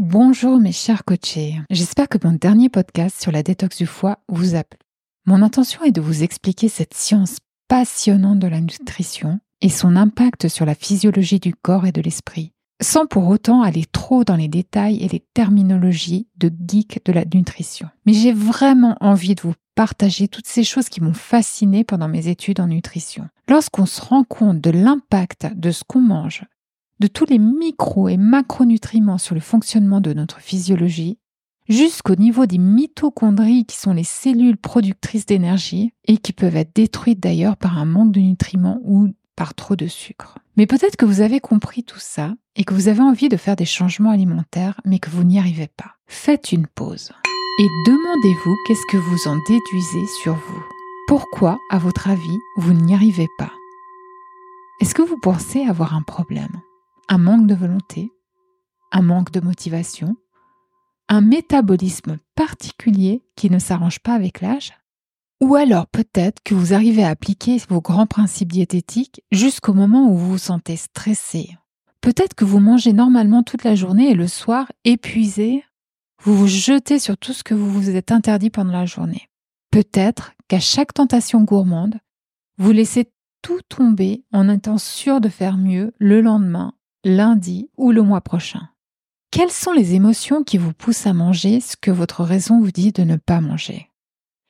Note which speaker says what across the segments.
Speaker 1: Bonjour mes chers coachés, j'espère que mon dernier podcast sur la détox du foie vous a plu. Mon intention est de vous expliquer cette science passionnante de la nutrition et son impact sur la physiologie du corps et de l'esprit, sans pour autant aller trop dans les détails et les terminologies de geek de la nutrition. Mais j'ai vraiment envie de vous partager toutes ces choses qui m'ont fasciné pendant mes études en nutrition. Lorsqu'on se rend compte de l'impact de ce qu'on mange de tous les micro et macronutriments sur le fonctionnement de notre physiologie, jusqu'au niveau des mitochondries qui sont les cellules productrices d'énergie et qui peuvent être détruites d'ailleurs par un manque de nutriments ou par trop de sucre. Mais peut-être que vous avez compris tout ça et que vous avez envie de faire des changements alimentaires mais que vous n'y arrivez pas. Faites une pause et demandez-vous qu'est-ce que vous en déduisez sur vous. Pourquoi, à votre avis, vous n'y arrivez pas? Est-ce que vous pensez avoir un problème? Un manque de volonté, un manque de motivation, un métabolisme particulier qui ne s'arrange pas avec l'âge, ou alors peut-être que vous arrivez à appliquer vos grands principes diététiques jusqu'au moment où vous vous sentez stressé. Peut-être que vous mangez normalement toute la journée et le soir, épuisé, vous vous jetez sur tout ce que vous vous êtes interdit pendant la journée. Peut-être qu'à chaque tentation gourmande, vous laissez tout tomber en étant sûr de faire mieux le lendemain lundi ou le mois prochain. Quelles sont les émotions qui vous poussent à manger ce que votre raison vous dit de ne pas manger?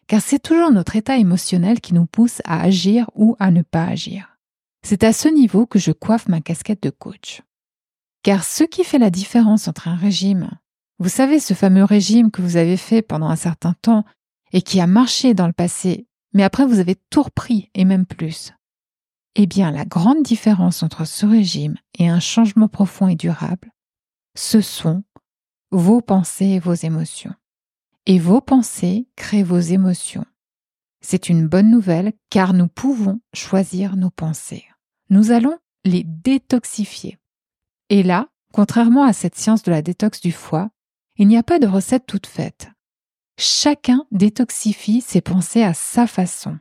Speaker 1: Car c'est toujours notre état émotionnel qui nous pousse à agir ou à ne pas agir. C'est à ce niveau que je coiffe ma casquette de coach. Car ce qui fait la différence entre un régime, vous savez ce fameux régime que vous avez fait pendant un certain temps et qui a marché dans le passé, mais après vous avez tout repris et même plus, eh bien, la grande différence entre ce régime et un changement profond et durable, ce sont vos pensées et vos émotions. Et vos pensées créent vos émotions. C'est une bonne nouvelle car nous pouvons choisir nos pensées. Nous allons les détoxifier. Et là, contrairement à cette science de la détox du foie, il n'y a pas de recette toute faite. Chacun détoxifie ses pensées à sa façon.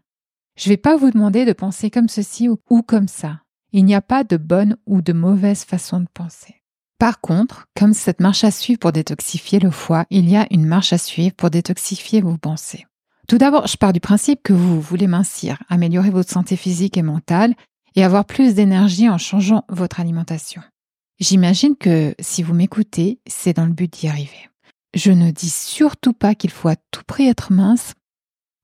Speaker 1: Je ne vais pas vous demander de penser comme ceci ou comme ça. Il n'y a pas de bonne ou de mauvaise façon de penser. Par contre, comme cette marche à suivre pour détoxifier le foie, il y a une marche à suivre pour détoxifier vos pensées. Tout d'abord, je pars du principe que vous voulez mincir, améliorer votre santé physique et mentale et avoir plus d'énergie en changeant votre alimentation. J'imagine que si vous m'écoutez, c'est dans le but d'y arriver. Je ne dis surtout pas qu'il faut à tout prix être mince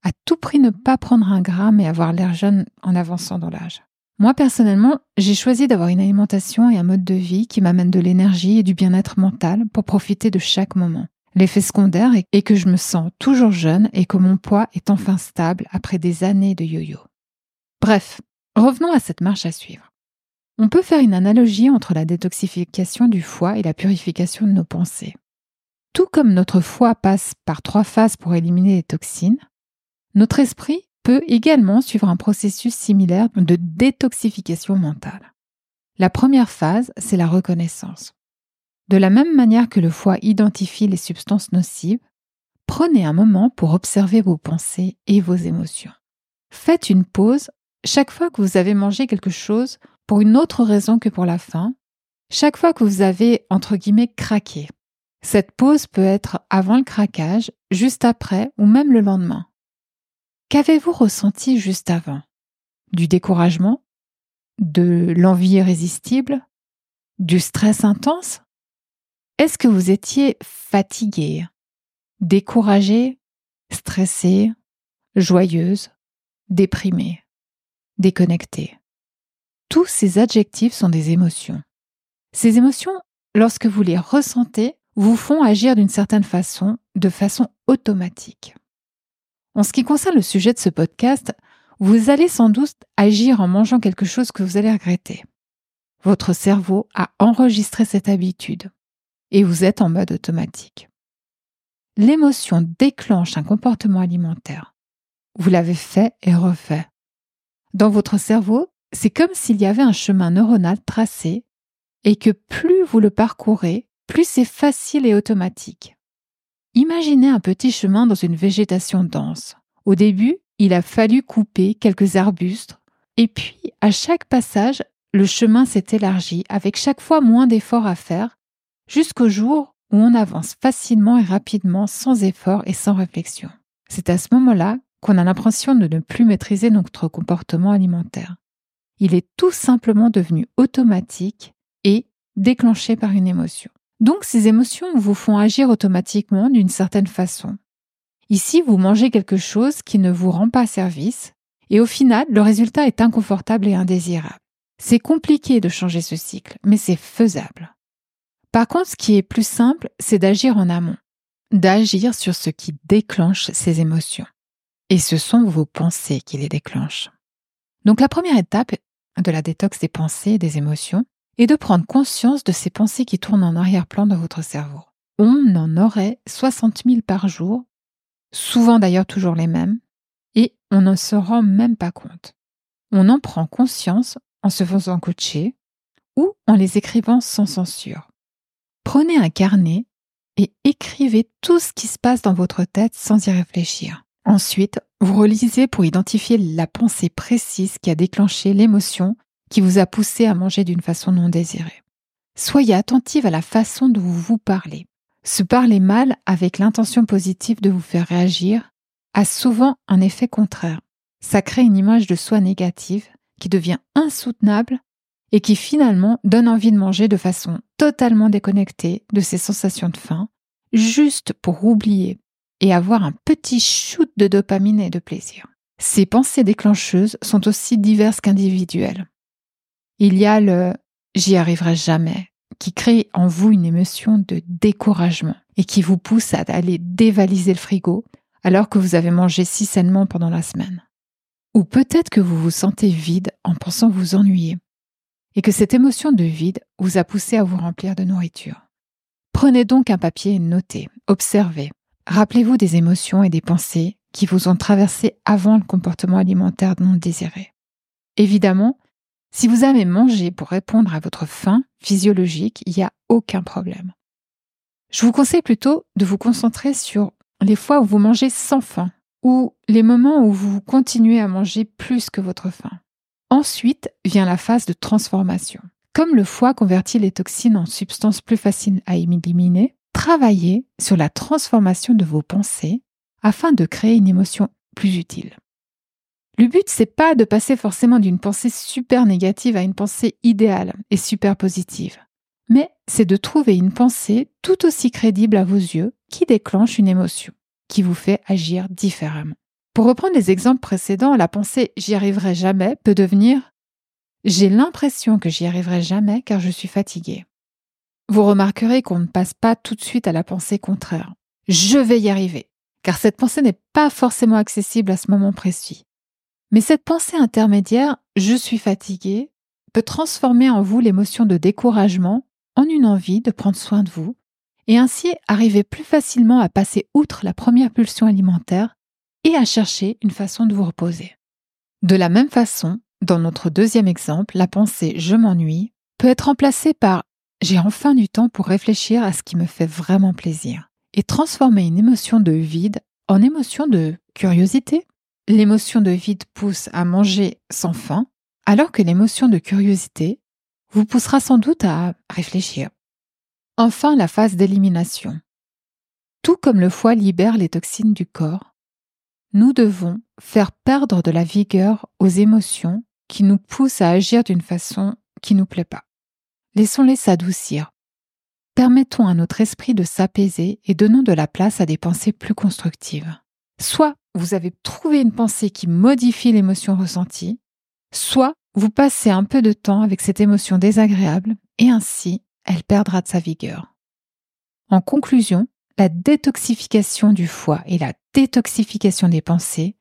Speaker 1: à tout prix ne pas prendre un gramme et avoir l'air jeune en avançant dans l'âge. Moi, personnellement, j'ai choisi d'avoir une alimentation et un mode de vie qui m'amène de l'énergie et du bien-être mental pour profiter de chaque moment. L'effet secondaire est que je me sens toujours jeune et que mon poids est enfin stable après des années de yo-yo. Bref, revenons à cette marche à suivre. On peut faire une analogie entre la détoxification du foie et la purification de nos pensées. Tout comme notre foie passe par trois phases pour éliminer les toxines, notre esprit peut également suivre un processus similaire de détoxification mentale. La première phase, c'est la reconnaissance. De la même manière que le foie identifie les substances nocives, prenez un moment pour observer vos pensées et vos émotions. Faites une pause chaque fois que vous avez mangé quelque chose pour une autre raison que pour la faim, chaque fois que vous avez, entre guillemets, craqué. Cette pause peut être avant le craquage, juste après ou même le lendemain. Qu'avez-vous ressenti juste avant? Du découragement? De l'envie irrésistible? Du stress intense? Est-ce que vous étiez fatigué Découragé Stressé Joyeuse Déprimé Déconnecté? Tous ces adjectifs sont des émotions. Ces émotions, lorsque vous les ressentez, vous font agir d'une certaine façon, de façon automatique. En ce qui concerne le sujet de ce podcast, vous allez sans doute agir en mangeant quelque chose que vous allez regretter. Votre cerveau a enregistré cette habitude et vous êtes en mode automatique. L'émotion déclenche un comportement alimentaire. Vous l'avez fait et refait. Dans votre cerveau, c'est comme s'il y avait un chemin neuronal tracé et que plus vous le parcourez, plus c'est facile et automatique. Imaginez un petit chemin dans une végétation dense. Au début, il a fallu couper quelques arbustes, et puis à chaque passage, le chemin s'est élargi avec chaque fois moins d'efforts à faire, jusqu'au jour où on avance facilement et rapidement sans effort et sans réflexion. C'est à ce moment-là qu'on a l'impression de ne plus maîtriser notre comportement alimentaire. Il est tout simplement devenu automatique et déclenché par une émotion. Donc ces émotions vous font agir automatiquement d'une certaine façon. Ici, vous mangez quelque chose qui ne vous rend pas service et au final, le résultat est inconfortable et indésirable. C'est compliqué de changer ce cycle, mais c'est faisable. Par contre, ce qui est plus simple, c'est d'agir en amont, d'agir sur ce qui déclenche ces émotions. Et ce sont vos pensées qui les déclenchent. Donc la première étape de la détox des pensées et des émotions est de prendre conscience de ces pensées qui tournent en arrière-plan dans votre cerveau. On en aurait 60 000 par jour, souvent d'ailleurs toujours les mêmes, et on ne se rend même pas compte. On en prend conscience en se faisant coacher ou en les écrivant sans censure. Prenez un carnet et écrivez tout ce qui se passe dans votre tête sans y réfléchir. Ensuite, vous relisez pour identifier la pensée précise qui a déclenché l'émotion qui vous a poussé à manger d'une façon non désirée. Soyez attentive à la façon dont vous vous parlez. Se parler mal avec l'intention positive de vous faire réagir a souvent un effet contraire. Ça crée une image de soi négative qui devient insoutenable et qui finalement donne envie de manger de façon totalement déconnectée de ses sensations de faim, juste pour oublier et avoir un petit shoot de dopamine et de plaisir. Ces pensées déclencheuses sont aussi diverses qu'individuelles. Il y a le j'y arriverai jamais qui crée en vous une émotion de découragement et qui vous pousse à aller dévaliser le frigo alors que vous avez mangé si sainement pendant la semaine. Ou peut-être que vous vous sentez vide en pensant vous ennuyer et que cette émotion de vide vous a poussé à vous remplir de nourriture. Prenez donc un papier et notez, observez. Rappelez-vous des émotions et des pensées qui vous ont traversé avant le comportement alimentaire non désiré. Évidemment, si vous avez mangé pour répondre à votre faim physiologique, il n'y a aucun problème. Je vous conseille plutôt de vous concentrer sur les fois où vous mangez sans faim ou les moments où vous continuez à manger plus que votre faim. Ensuite vient la phase de transformation. Comme le foie convertit les toxines en substances plus faciles à éliminer, travaillez sur la transformation de vos pensées afin de créer une émotion plus utile. Le but, c'est pas de passer forcément d'une pensée super négative à une pensée idéale et super positive, mais c'est de trouver une pensée tout aussi crédible à vos yeux qui déclenche une émotion, qui vous fait agir différemment. Pour reprendre les exemples précédents, la pensée j'y arriverai jamais peut devenir j'ai l'impression que j'y arriverai jamais car je suis fatigué. Vous remarquerez qu'on ne passe pas tout de suite à la pensée contraire. Je vais y arriver, car cette pensée n'est pas forcément accessible à ce moment précis. Mais cette pensée intermédiaire, je suis fatigué, peut transformer en vous l'émotion de découragement en une envie de prendre soin de vous, et ainsi arriver plus facilement à passer outre la première pulsion alimentaire et à chercher une façon de vous reposer. De la même façon, dans notre deuxième exemple, la pensée je m'ennuie peut être remplacée par j'ai enfin du temps pour réfléchir à ce qui me fait vraiment plaisir et transformer une émotion de vide en émotion de curiosité. L'émotion de vide pousse à manger sans faim, alors que l'émotion de curiosité vous poussera sans doute à réfléchir. Enfin, la phase d'élimination. Tout comme le foie libère les toxines du corps, nous devons faire perdre de la vigueur aux émotions qui nous poussent à agir d'une façon qui nous plaît pas. Laissons-les s'adoucir. Permettons à notre esprit de s'apaiser et donnons de la place à des pensées plus constructives. Soit vous avez trouvé une pensée qui modifie l'émotion ressentie, soit vous passez un peu de temps avec cette émotion désagréable et ainsi elle perdra de sa vigueur. En conclusion, la détoxification du foie et la détoxification des pensées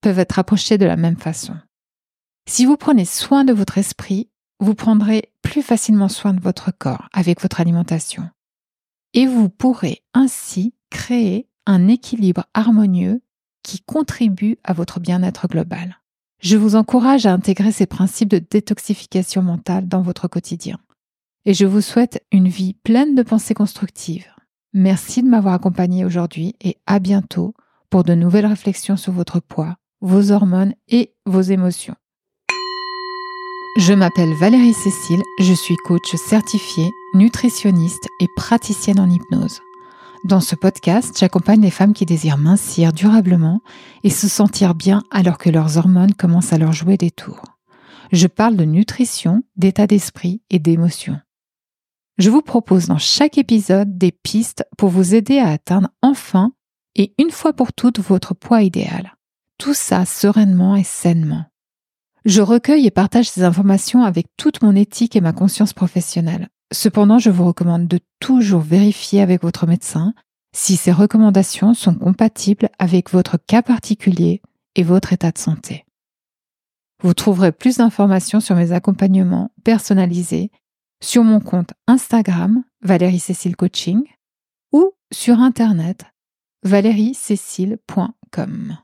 Speaker 1: peuvent être approchées de la même façon. Si vous prenez soin de votre esprit, vous prendrez plus facilement soin de votre corps avec votre alimentation. Et vous pourrez ainsi créer un équilibre harmonieux qui contribue à votre bien-être global. Je vous encourage à intégrer ces principes de détoxification mentale dans votre quotidien. Et je vous souhaite une vie pleine de pensées constructives. Merci de m'avoir accompagné aujourd'hui et à bientôt pour de nouvelles réflexions sur votre poids, vos hormones et vos émotions. Je m'appelle Valérie Cécile, je suis coach certifiée, nutritionniste et praticienne en hypnose. Dans ce podcast, j'accompagne les femmes qui désirent mincir durablement et se sentir bien alors que leurs hormones commencent à leur jouer des tours. Je parle de nutrition, d'état d'esprit et d'émotion. Je vous propose dans chaque épisode des pistes pour vous aider à atteindre enfin et une fois pour toutes votre poids idéal. Tout ça sereinement et sainement. Je recueille et partage ces informations avec toute mon éthique et ma conscience professionnelle. Cependant, je vous recommande de toujours vérifier avec votre médecin si ces recommandations sont compatibles avec votre cas particulier et votre état de santé. Vous trouverez plus d'informations sur mes accompagnements personnalisés sur mon compte Instagram Valérie Cécile Coaching ou sur internet valeriecécile.com.